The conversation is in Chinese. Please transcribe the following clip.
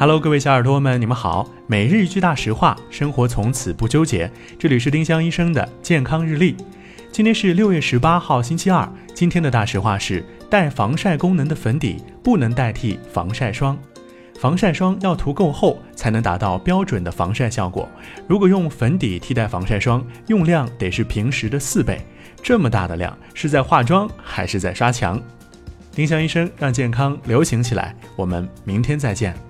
Hello，各位小耳朵们，你们好。每日一句大实话，生活从此不纠结。这里是丁香医生的健康日历。今天是六月十八号，星期二。今天的大实话是：带防晒功能的粉底不能代替防晒霜。防晒霜要涂够厚，才能达到标准的防晒效果。如果用粉底替代防晒霜，用量得是平时的四倍。这么大的量，是在化妆还是在刷墙？丁香医生让健康流行起来。我们明天再见。